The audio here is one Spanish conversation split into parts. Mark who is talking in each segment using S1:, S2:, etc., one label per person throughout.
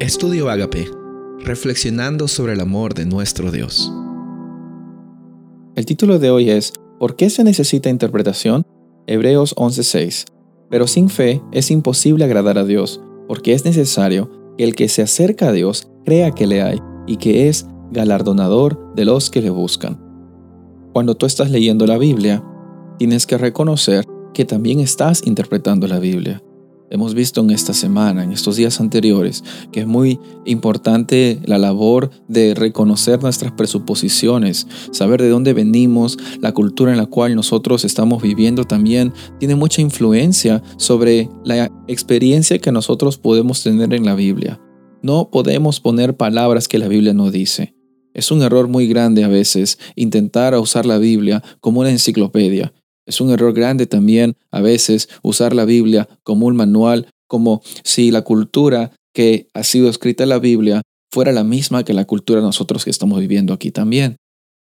S1: Estudio Agape, reflexionando sobre el amor de nuestro Dios.
S2: El título de hoy es ¿Por qué se necesita interpretación? Hebreos 11:6. Pero sin fe es imposible agradar a Dios, porque es necesario que el que se acerca a Dios crea que le hay y que es galardonador de los que le buscan. Cuando tú estás leyendo la Biblia, tienes que reconocer que también estás interpretando la Biblia. Hemos visto en esta semana, en estos días anteriores, que es muy importante la labor de reconocer nuestras presuposiciones, saber de dónde venimos, la cultura en la cual nosotros estamos viviendo también tiene mucha influencia sobre la experiencia que nosotros podemos tener en la Biblia. No podemos poner palabras que la Biblia no dice. Es un error muy grande a veces intentar usar la Biblia como una enciclopedia es un error grande también a veces usar la Biblia como un manual, como si la cultura que ha sido escrita en la Biblia fuera la misma que la cultura nosotros que estamos viviendo aquí también.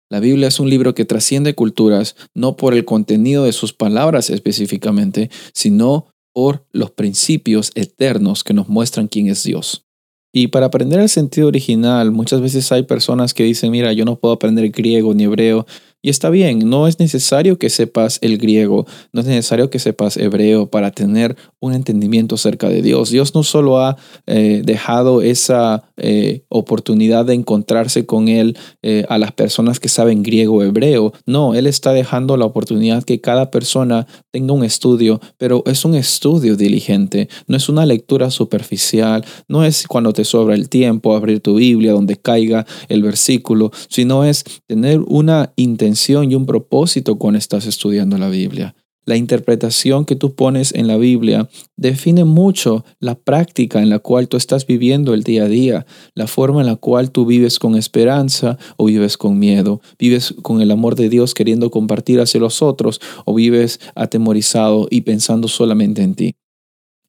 S2: La Biblia es un libro que trasciende culturas no por el contenido de sus palabras específicamente, sino por los principios eternos que nos muestran quién es Dios. Y para aprender el sentido original, muchas veces hay personas que dicen, mira, yo no puedo aprender griego ni hebreo, y está bien, no es necesario que sepas el griego, no es necesario que sepas hebreo para tener un entendimiento acerca de Dios. Dios no solo ha eh, dejado esa eh, oportunidad de encontrarse con Él eh, a las personas que saben griego o hebreo, no, Él está dejando la oportunidad que cada persona tenga un estudio, pero es un estudio diligente, no es una lectura superficial, no es cuando te sobra el tiempo abrir tu Biblia donde caiga el versículo, sino es tener una intención y un propósito cuando estás estudiando la Biblia. La interpretación que tú pones en la Biblia define mucho la práctica en la cual tú estás viviendo el día a día, la forma en la cual tú vives con esperanza o vives con miedo, vives con el amor de Dios queriendo compartir hacia los otros o vives atemorizado y pensando solamente en ti.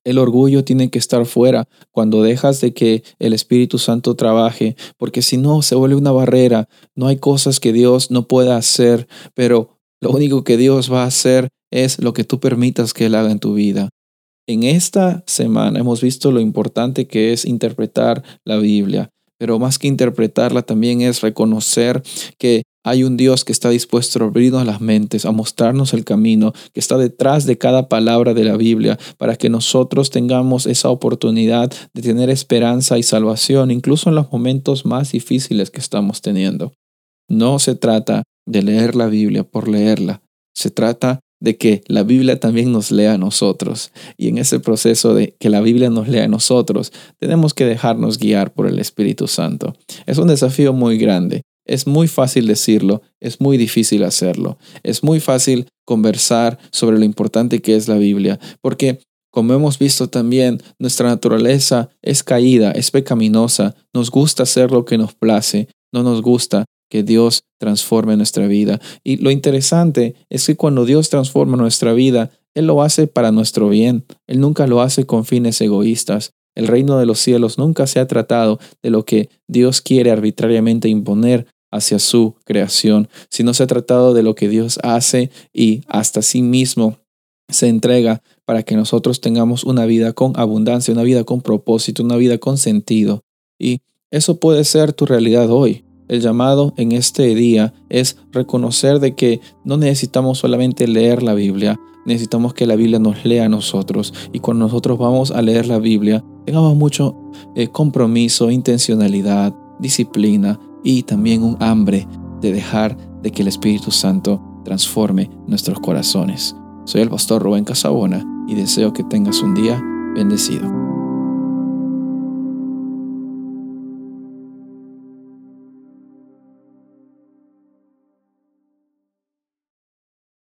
S2: El orgullo tiene que estar fuera cuando dejas de que el Espíritu Santo trabaje, porque si no se vuelve una barrera. No hay cosas que Dios no pueda hacer, pero lo único que Dios va a hacer es lo que tú permitas que Él haga en tu vida. En esta semana hemos visto lo importante que es interpretar la Biblia, pero más que interpretarla también es reconocer que hay un Dios que está dispuesto a abrirnos las mentes, a mostrarnos el camino, que está detrás de cada palabra de la Biblia, para que nosotros tengamos esa oportunidad de tener esperanza y salvación, incluso en los momentos más difíciles que estamos teniendo. No se trata de leer la Biblia por leerla, se trata de que la Biblia también nos lea a nosotros. Y en ese proceso de que la Biblia nos lea a nosotros, tenemos que dejarnos guiar por el Espíritu Santo. Es un desafío muy grande. Es muy fácil decirlo, es muy difícil hacerlo. Es muy fácil conversar sobre lo importante que es la Biblia, porque como hemos visto también, nuestra naturaleza es caída, es pecaminosa, nos gusta hacer lo que nos place, no nos gusta que Dios transforme nuestra vida. Y lo interesante es que cuando Dios transforma nuestra vida, Él lo hace para nuestro bien. Él nunca lo hace con fines egoístas. El reino de los cielos nunca se ha tratado de lo que Dios quiere arbitrariamente imponer hacia su creación, sino se ha tratado de lo que Dios hace y hasta sí mismo se entrega para que nosotros tengamos una vida con abundancia, una vida con propósito, una vida con sentido. Y eso puede ser tu realidad hoy. El llamado en este día es reconocer de que no necesitamos solamente leer la Biblia, necesitamos que la Biblia nos lea a nosotros. Y cuando nosotros vamos a leer la Biblia, tengamos mucho eh, compromiso, intencionalidad, disciplina y también un hambre de dejar de que el Espíritu Santo transforme nuestros corazones. Soy el pastor Rubén Casabona y deseo que tengas un día bendecido.